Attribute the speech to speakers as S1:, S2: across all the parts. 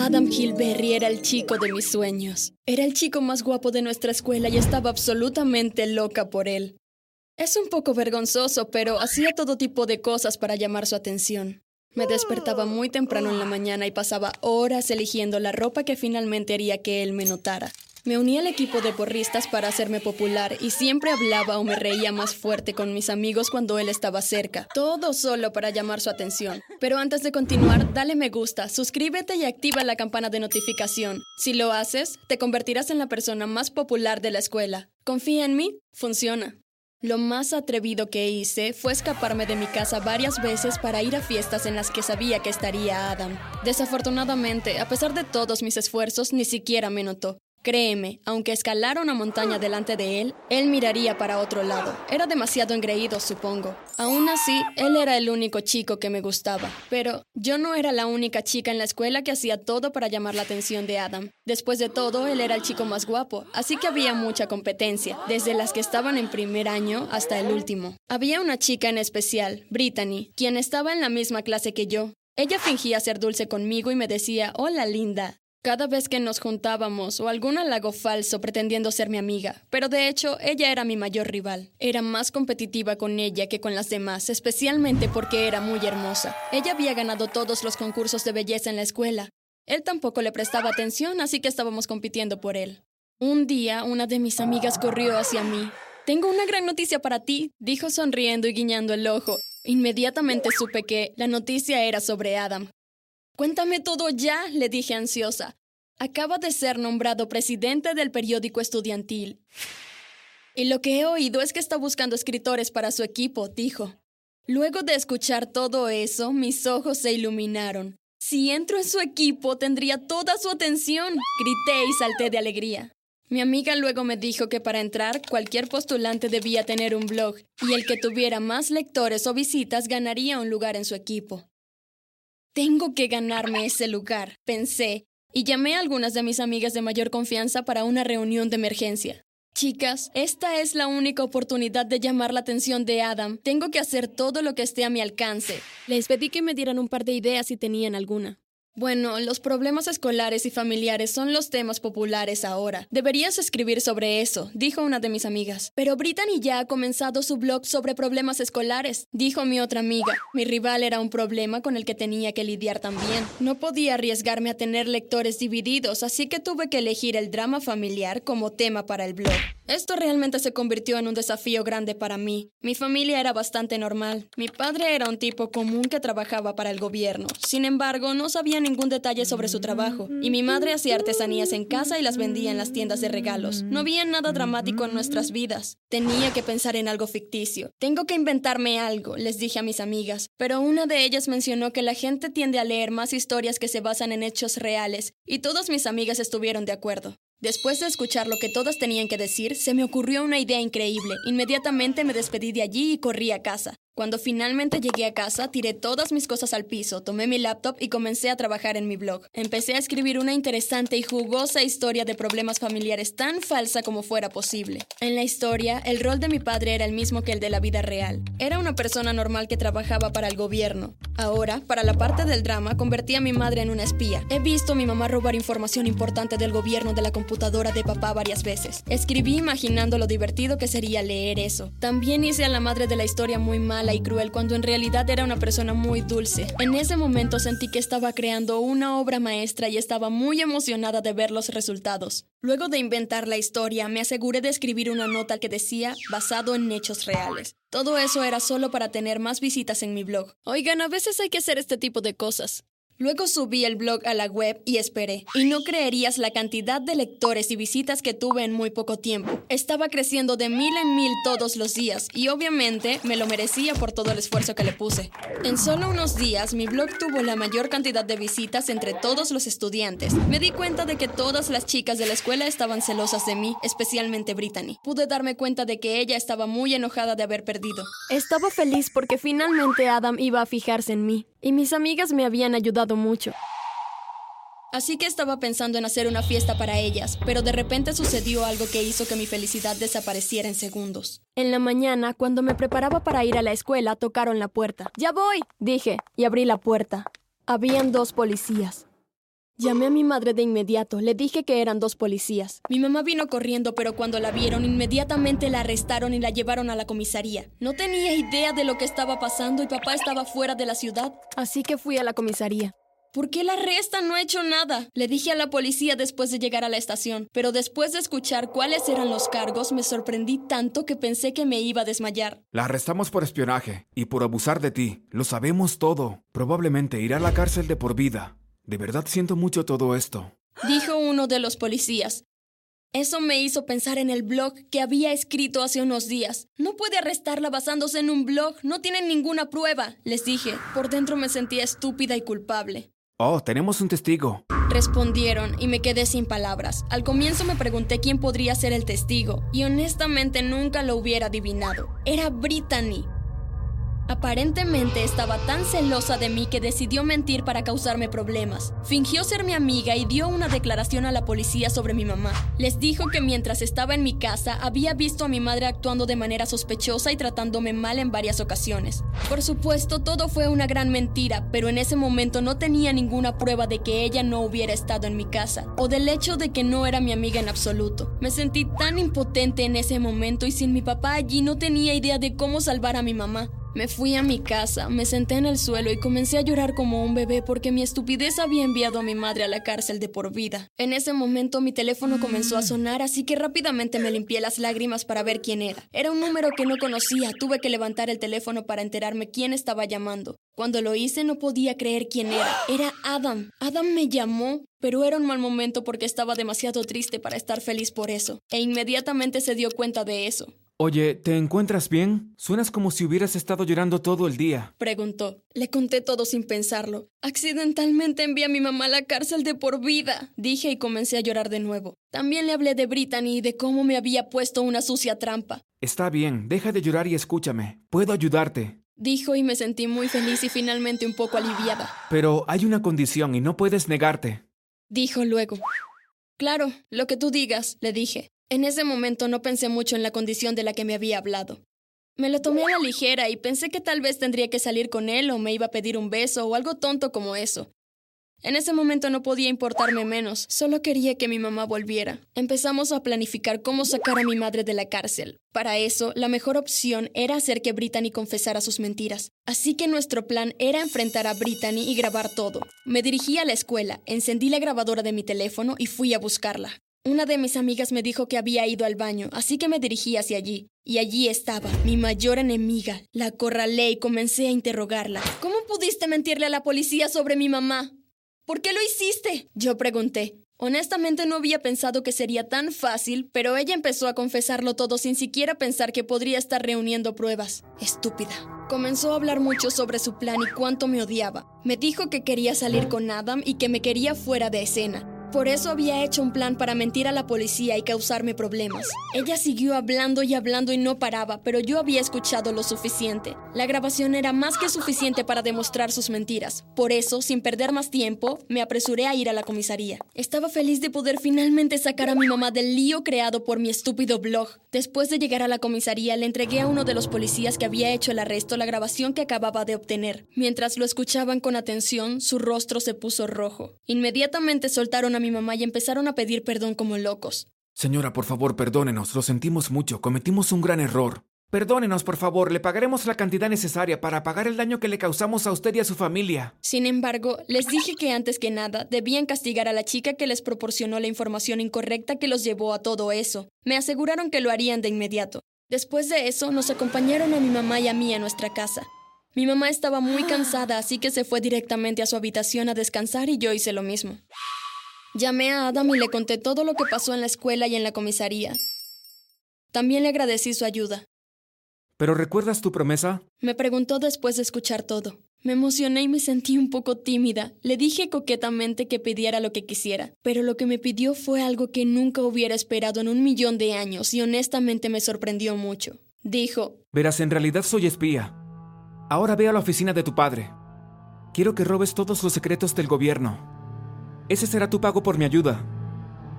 S1: Adam Hilberry era el chico de mis sueños. Era el chico más guapo de nuestra escuela y estaba absolutamente loca por él. Es un poco vergonzoso, pero hacía todo tipo de cosas para llamar su atención. Me despertaba muy temprano en la mañana y pasaba horas eligiendo la ropa que finalmente haría que él me notara. Me uní al equipo de porristas para hacerme popular y siempre hablaba o me reía más fuerte con mis amigos cuando él estaba cerca. Todo solo para llamar su atención. Pero antes de continuar, dale me gusta, suscríbete y activa la campana de notificación. Si lo haces, te convertirás en la persona más popular de la escuela. Confía en mí, funciona. Lo más atrevido que hice fue escaparme de mi casa varias veces para ir a fiestas en las que sabía que estaría Adam. Desafortunadamente, a pesar de todos mis esfuerzos, ni siquiera me notó. Créeme, aunque escalara una montaña delante de él, él miraría para otro lado. Era demasiado engreído, supongo. Aún así, él era el único chico que me gustaba. Pero yo no era la única chica en la escuela que hacía todo para llamar la atención de Adam. Después de todo, él era el chico más guapo, así que había mucha competencia, desde las que estaban en primer año hasta el último. Había una chica en especial, Brittany, quien estaba en la misma clase que yo. Ella fingía ser dulce conmigo y me decía, hola linda, cada vez que nos juntábamos o algún halago falso pretendiendo ser mi amiga, pero de hecho ella era mi mayor rival. Era más competitiva con ella que con las demás, especialmente porque era muy hermosa. Ella había ganado todos los concursos de belleza en la escuela. Él tampoco le prestaba atención, así que estábamos compitiendo por él. Un día, una de mis amigas corrió hacia mí. Tengo una gran noticia para ti, dijo sonriendo y guiñando el ojo. Inmediatamente supe que la noticia era sobre Adam. Cuéntame todo ya, le dije ansiosa. Acaba de ser nombrado presidente del periódico estudiantil. Y lo que he oído es que está buscando escritores para su equipo, dijo. Luego de escuchar todo eso, mis ojos se iluminaron. Si entro en su equipo, tendría toda su atención, grité y salté de alegría. Mi amiga luego me dijo que para entrar cualquier postulante debía tener un blog y el que tuviera más lectores o visitas ganaría un lugar en su equipo. Tengo que ganarme ese lugar, pensé, y llamé a algunas de mis amigas de mayor confianza para una reunión de emergencia. Chicas, esta es la única oportunidad de llamar la atención de Adam. Tengo que hacer todo lo que esté a mi alcance. Les pedí que me dieran un par de ideas si tenían alguna. Bueno, los problemas escolares y familiares son los temas populares ahora. Deberías escribir sobre eso, dijo una de mis amigas. Pero Brittany ya ha comenzado su blog sobre problemas escolares, dijo mi otra amiga. Mi rival era un problema con el que tenía que lidiar también. No podía arriesgarme a tener lectores divididos, así que tuve que elegir el drama familiar como tema para el blog. Esto realmente se convirtió en un desafío grande para mí. Mi familia era bastante normal. Mi padre era un tipo común que trabajaba para el gobierno. Sin embargo, no sabía ningún detalle sobre su trabajo. Y mi madre hacía artesanías en casa y las vendía en las tiendas de regalos. No había nada dramático en nuestras vidas. Tenía que pensar en algo ficticio. Tengo que inventarme algo, les dije a mis amigas. Pero una de ellas mencionó que la gente tiende a leer más historias que se basan en hechos reales. Y todas mis amigas estuvieron de acuerdo. Después de escuchar lo que todas tenían que decir, se me ocurrió una idea increíble. Inmediatamente me despedí de allí y corrí a casa. Cuando finalmente llegué a casa, tiré todas mis cosas al piso, tomé mi laptop y comencé a trabajar en mi blog. Empecé a escribir una interesante y jugosa historia de problemas familiares tan falsa como fuera posible. En la historia, el rol de mi padre era el mismo que el de la vida real. Era una persona normal que trabajaba para el gobierno. Ahora, para la parte del drama, convertí a mi madre en una espía. He visto a mi mamá robar información importante del gobierno de la computadora de papá varias veces. Escribí imaginando lo divertido que sería leer eso. También hice a la madre de la historia muy mal y cruel cuando en realidad era una persona muy dulce. En ese momento sentí que estaba creando una obra maestra y estaba muy emocionada de ver los resultados. Luego de inventar la historia, me aseguré de escribir una nota que decía basado en hechos reales. Todo eso era solo para tener más visitas en mi blog. Oigan, a veces hay que hacer este tipo de cosas. Luego subí el blog a la web y esperé. Y no creerías la cantidad de lectores y visitas que tuve en muy poco tiempo. Estaba creciendo de mil en mil todos los días y obviamente me lo merecía por todo el esfuerzo que le puse. En solo unos días mi blog tuvo la mayor cantidad de visitas entre todos los estudiantes. Me di cuenta de que todas las chicas de la escuela estaban celosas de mí, especialmente Brittany. Pude darme cuenta de que ella estaba muy enojada de haber perdido. Estaba feliz porque finalmente Adam iba a fijarse en mí y mis amigas me habían ayudado mucho. Así que estaba pensando en hacer una fiesta para ellas, pero de repente sucedió algo que hizo que mi felicidad desapareciera en segundos. En la mañana, cuando me preparaba para ir a la escuela, tocaron la puerta. Ya voy, dije, y abrí la puerta. Habían dos policías. Llamé a mi madre de inmediato, le dije que eran dos policías. Mi mamá vino corriendo, pero cuando la vieron, inmediatamente la arrestaron y la llevaron a la comisaría. No tenía idea de lo que estaba pasando y papá estaba fuera de la ciudad. Así que fui a la comisaría. ¿Por qué la arrestan? No he hecho nada. Le dije a la policía después de llegar a la estación, pero después de escuchar cuáles eran los cargos, me sorprendí tanto que pensé que me iba a desmayar.
S2: La arrestamos por espionaje y por abusar de ti. Lo sabemos todo. Probablemente irá a la cárcel de por vida. De verdad siento mucho todo esto.
S1: Dijo uno de los policías. Eso me hizo pensar en el blog que había escrito hace unos días. No puede arrestarla basándose en un blog, no tienen ninguna prueba, les dije. Por dentro me sentía estúpida y culpable.
S2: Oh, tenemos un testigo.
S1: Respondieron y me quedé sin palabras. Al comienzo me pregunté quién podría ser el testigo y honestamente nunca lo hubiera adivinado. Era Brittany. Aparentemente estaba tan celosa de mí que decidió mentir para causarme problemas. Fingió ser mi amiga y dio una declaración a la policía sobre mi mamá. Les dijo que mientras estaba en mi casa había visto a mi madre actuando de manera sospechosa y tratándome mal en varias ocasiones. Por supuesto, todo fue una gran mentira, pero en ese momento no tenía ninguna prueba de que ella no hubiera estado en mi casa o del hecho de que no era mi amiga en absoluto. Me sentí tan impotente en ese momento y sin mi papá allí no tenía idea de cómo salvar a mi mamá. Me fui a mi casa, me senté en el suelo y comencé a llorar como un bebé porque mi estupidez había enviado a mi madre a la cárcel de por vida. En ese momento mi teléfono comenzó a sonar, así que rápidamente me limpié las lágrimas para ver quién era. Era un número que no conocía, tuve que levantar el teléfono para enterarme quién estaba llamando. Cuando lo hice no podía creer quién era. Era Adam. Adam me llamó, pero era un mal momento porque estaba demasiado triste para estar feliz por eso, e inmediatamente se dio cuenta de eso.
S2: Oye, ¿te encuentras bien? Suenas como si hubieras estado llorando todo el día.
S1: Preguntó. Le conté todo sin pensarlo. Accidentalmente envié a mi mamá a la cárcel de por vida, dije y comencé a llorar de nuevo. También le hablé de Brittany y de cómo me había puesto una sucia trampa.
S2: Está bien, deja de llorar y escúchame. Puedo ayudarte.
S1: Dijo y me sentí muy feliz y finalmente un poco aliviada.
S2: Pero hay una condición y no puedes negarte.
S1: Dijo luego. Claro, lo que tú digas, le dije. En ese momento no pensé mucho en la condición de la que me había hablado. Me lo tomé a la ligera y pensé que tal vez tendría que salir con él o me iba a pedir un beso o algo tonto como eso. En ese momento no podía importarme menos, solo quería que mi mamá volviera. Empezamos a planificar cómo sacar a mi madre de la cárcel. Para eso, la mejor opción era hacer que Brittany confesara sus mentiras. Así que nuestro plan era enfrentar a Brittany y grabar todo. Me dirigí a la escuela, encendí la grabadora de mi teléfono y fui a buscarla. Una de mis amigas me dijo que había ido al baño, así que me dirigí hacia allí. Y allí estaba, mi mayor enemiga. La acorralé y comencé a interrogarla. ¿Cómo pudiste mentirle a la policía sobre mi mamá? ¿Por qué lo hiciste? Yo pregunté. Honestamente no había pensado que sería tan fácil, pero ella empezó a confesarlo todo sin siquiera pensar que podría estar reuniendo pruebas. Estúpida. Comenzó a hablar mucho sobre su plan y cuánto me odiaba. Me dijo que quería salir con Adam y que me quería fuera de escena. Por eso había hecho un plan para mentir a la policía y causarme problemas. Ella siguió hablando y hablando y no paraba, pero yo había escuchado lo suficiente. La grabación era más que suficiente para demostrar sus mentiras. Por eso, sin perder más tiempo, me apresuré a ir a la comisaría. Estaba feliz de poder finalmente sacar a mi mamá del lío creado por mi estúpido blog. Después de llegar a la comisaría, le entregué a uno de los policías que había hecho el arresto la grabación que acababa de obtener. Mientras lo escuchaban con atención, su rostro se puso rojo. Inmediatamente soltaron a mi mamá y empezaron a pedir perdón como locos.
S2: Señora, por favor, perdónenos, lo sentimos mucho, cometimos un gran error. Perdónenos, por favor, le pagaremos la cantidad necesaria para pagar el daño que le causamos a usted y a su familia.
S1: Sin embargo, les dije que antes que nada debían castigar a la chica que les proporcionó la información incorrecta que los llevó a todo eso. Me aseguraron que lo harían de inmediato. Después de eso, nos acompañaron a mi mamá y a mí a nuestra casa. Mi mamá estaba muy cansada, así que se fue directamente a su habitación a descansar y yo hice lo mismo. Llamé a Adam y le conté todo lo que pasó en la escuela y en la comisaría. También le agradecí su ayuda.
S2: ¿Pero recuerdas tu promesa?
S1: Me preguntó después de escuchar todo. Me emocioné y me sentí un poco tímida. Le dije coquetamente que pidiera lo que quisiera, pero lo que me pidió fue algo que nunca hubiera esperado en un millón de años y honestamente me sorprendió mucho. Dijo,
S2: Verás, en realidad soy espía. Ahora ve a la oficina de tu padre. Quiero que robes todos los secretos del gobierno. Ese será tu pago por mi ayuda.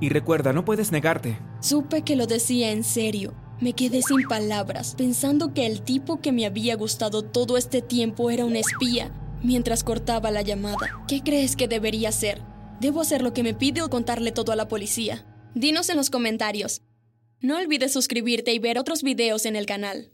S2: Y recuerda, no puedes negarte.
S1: Supe que lo decía en serio. Me quedé sin palabras, pensando que el tipo que me había gustado todo este tiempo era un espía, mientras cortaba la llamada. ¿Qué crees que debería hacer? ¿Debo hacer lo que me pide o contarle todo a la policía? Dinos en los comentarios. No olvides suscribirte y ver otros videos en el canal.